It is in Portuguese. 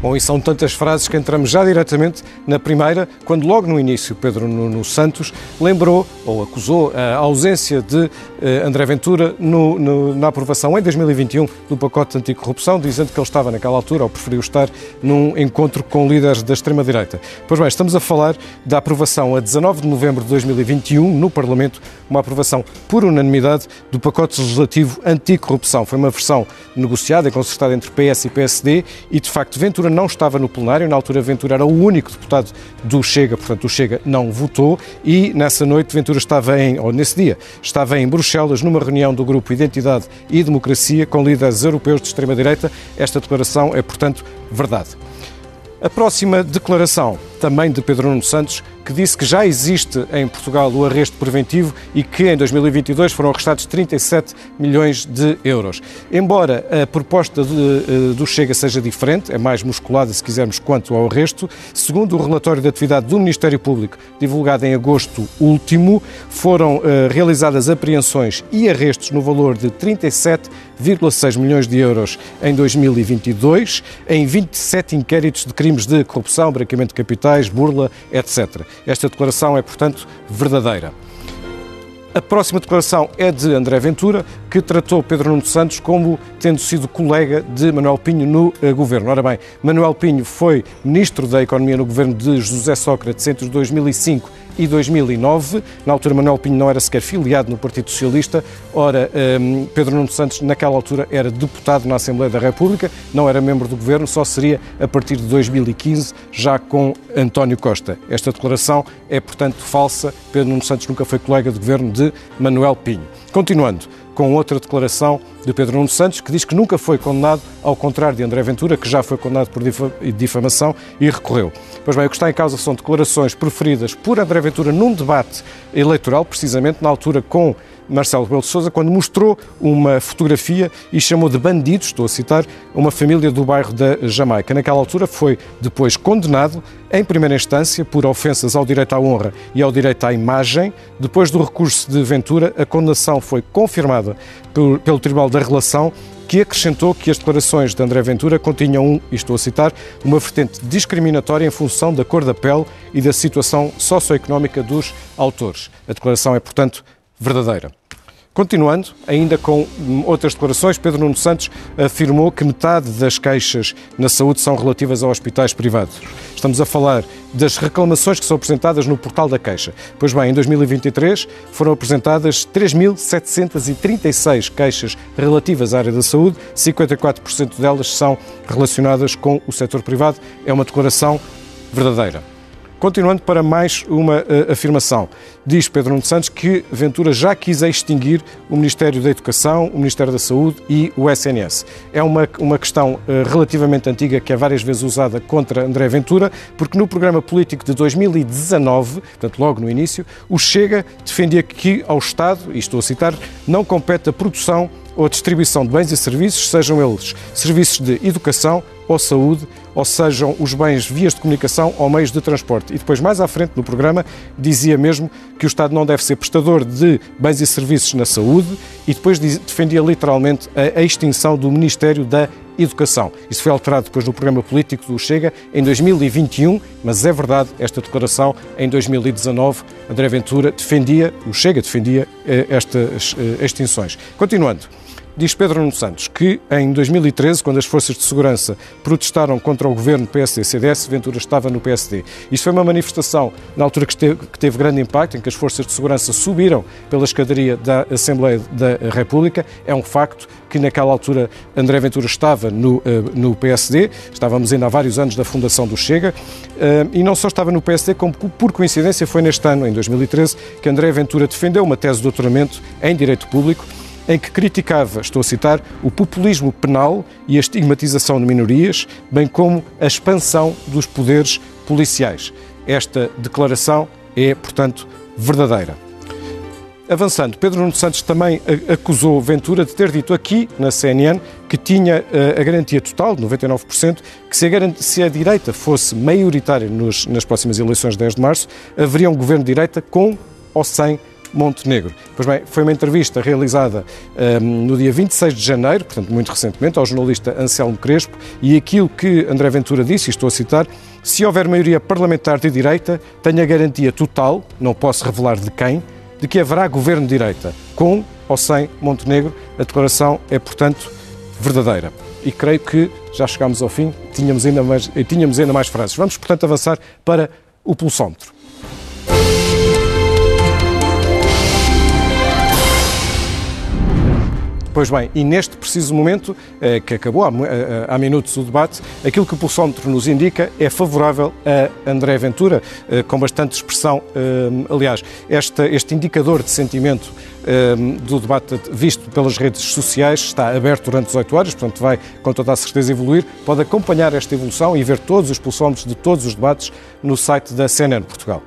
Bom, e são tantas frases que entramos já diretamente na primeira, quando logo no início Pedro Nuno Santos lembrou ou acusou a ausência de eh, André Ventura no, no, na aprovação em 2021 do pacote de anticorrupção, dizendo que ele estava naquela altura, ou preferiu estar, num encontro com líderes da extrema-direita. Pois bem, estamos a falar da aprovação a 19 de novembro de 2021 no Parlamento, uma aprovação por unanimidade do pacote legislativo anticorrupção. Foi uma versão negociada e concertada entre PS e PSD e, de facto, Ventura Ventura não estava no plenário, na altura Ventura era o único deputado do Chega, portanto o Chega não votou e nessa noite Ventura estava em, ou nesse dia, estava em Bruxelas numa reunião do grupo Identidade e Democracia com líderes europeus de extrema-direita. Esta declaração é, portanto, verdade. A próxima declaração, também de Pedro Nuno Santos, que disse que já existe em Portugal o arresto preventivo e que em 2022 foram arrestados 37 milhões de euros. Embora a proposta de, eh, do Chega seja diferente, é mais musculada, se quisermos, quanto ao arresto, segundo o relatório de atividade do Ministério Público, divulgado em agosto último, foram uh, realizadas apreensões e arrestos no valor de 37,6 milhões de euros em 2022, em 27 inquéritos de crimes de corrupção, branqueamento de capitais, burla, etc. Esta declaração é, portanto, verdadeira. A próxima declaração é de André Ventura, que tratou Pedro Nuno Santos como tendo sido colega de Manuel Pinho no uh, governo. Ora bem, Manuel Pinho foi ministro da Economia no governo de José Sócrates entre 2005 e 2009. Na altura, Manuel Pinho não era sequer filiado no Partido Socialista. Ora, um, Pedro Nuno Santos, naquela altura, era deputado na Assembleia da República, não era membro do governo, só seria a partir de 2015, já com António Costa. Esta declaração é, portanto, falsa. Pedro Nuno Santos nunca foi colega de governo de Manuel Pinho. Continuando com outra declaração de Pedro Nuno Santos, que diz que nunca foi condenado, ao contrário de André Ventura, que já foi condenado por difamação e recorreu. Pois bem, o que está em causa são declarações proferidas por André Ventura num debate eleitoral, precisamente na altura com Marcelo Rebelo de Sousa, quando mostrou uma fotografia e chamou de bandidos, estou a citar, uma família do bairro da Jamaica. Naquela altura foi depois condenado, em primeira instância, por ofensas ao direito à honra e ao direito à imagem. Depois do recurso de Ventura, a condenação foi confirmada pelo Tribunal da Relação que acrescentou que as declarações de André Ventura continham, um, e estou a citar, uma vertente discriminatória em função da cor da pele e da situação socioeconómica dos autores. A declaração é, portanto, verdadeira. Continuando, ainda com outras declarações, Pedro Nuno Santos afirmou que metade das queixas na saúde são relativas a hospitais privados. Estamos a falar das reclamações que são apresentadas no portal da queixa. Pois bem, em 2023 foram apresentadas 3.736 queixas relativas à área da saúde, 54% delas são relacionadas com o setor privado. É uma declaração verdadeira. Continuando para mais uma uh, afirmação. Diz Pedro Nuno Santos que Ventura já quis extinguir o Ministério da Educação, o Ministério da Saúde e o SNS. É uma, uma questão uh, relativamente antiga que é várias vezes usada contra André Ventura, porque no programa político de 2019, portanto logo no início, o Chega defendia que ao Estado, e estou a citar, não compete a produção ou distribuição de bens e serviços, sejam eles serviços de educação ou saúde, ou sejam os bens vias de comunicação ou meios de transporte. E depois, mais à frente no programa, dizia mesmo que o Estado não deve ser prestador de bens e serviços na saúde e depois defendia literalmente a extinção do Ministério da Educação. Isso foi alterado depois no programa político do Chega em 2021, mas é verdade esta declaração em 2019. André Ventura defendia, o Chega defendia eh, estas eh, extinções. Continuando. Diz Pedro Nuno Santos que em 2013, quando as forças de segurança protestaram contra o governo PSD-CDS, Ventura estava no PSD. Isto foi uma manifestação na altura que teve, que teve grande impacto, em que as forças de segurança subiram pela escadaria da Assembleia da República. É um facto que naquela altura André Ventura estava no, eh, no PSD, estávamos ainda há vários anos da fundação do Chega, eh, e não só estava no PSD, como por coincidência foi neste ano, em 2013, que André Ventura defendeu uma tese de doutoramento em Direito Público em que criticava, estou a citar, o populismo penal e a estigmatização de minorias, bem como a expansão dos poderes policiais. Esta declaração é, portanto, verdadeira. Avançando, Pedro Nuno Santos também acusou Ventura de ter dito aqui, na CNN, que tinha eh, a garantia total, de 99%, que se a, se a direita fosse maioritária nos, nas próximas eleições de 10 de março, haveria um governo de direita com ou sem Montenegro. Pois bem, foi uma entrevista realizada um, no dia 26 de janeiro, portanto, muito recentemente, ao jornalista Anselmo Crespo, e aquilo que André Ventura disse, e estou a citar, se houver maioria parlamentar de direita, tenho a garantia total, não posso revelar de quem, de que haverá governo de direita, com ou sem Montenegro. A declaração é, portanto, verdadeira. E creio que já chegámos ao fim, tínhamos ainda mais, tínhamos ainda mais frases. Vamos, portanto, avançar para o pulsómetro. Pois bem, e neste preciso momento, eh, que acabou há, eh, há, minutos o debate, aquilo que o pulsómetro nos indica é favorável a André Ventura, eh, com bastante expressão. Aliás, este, este indicador de sentimento do debate visto pelas redes sociais está aberto durante 18 horas, portanto vai com toda a certeza evoluir. Pode acompanhar esta evolução e ver todos os pulsómetros de todos os debates no site da CNN Portugal.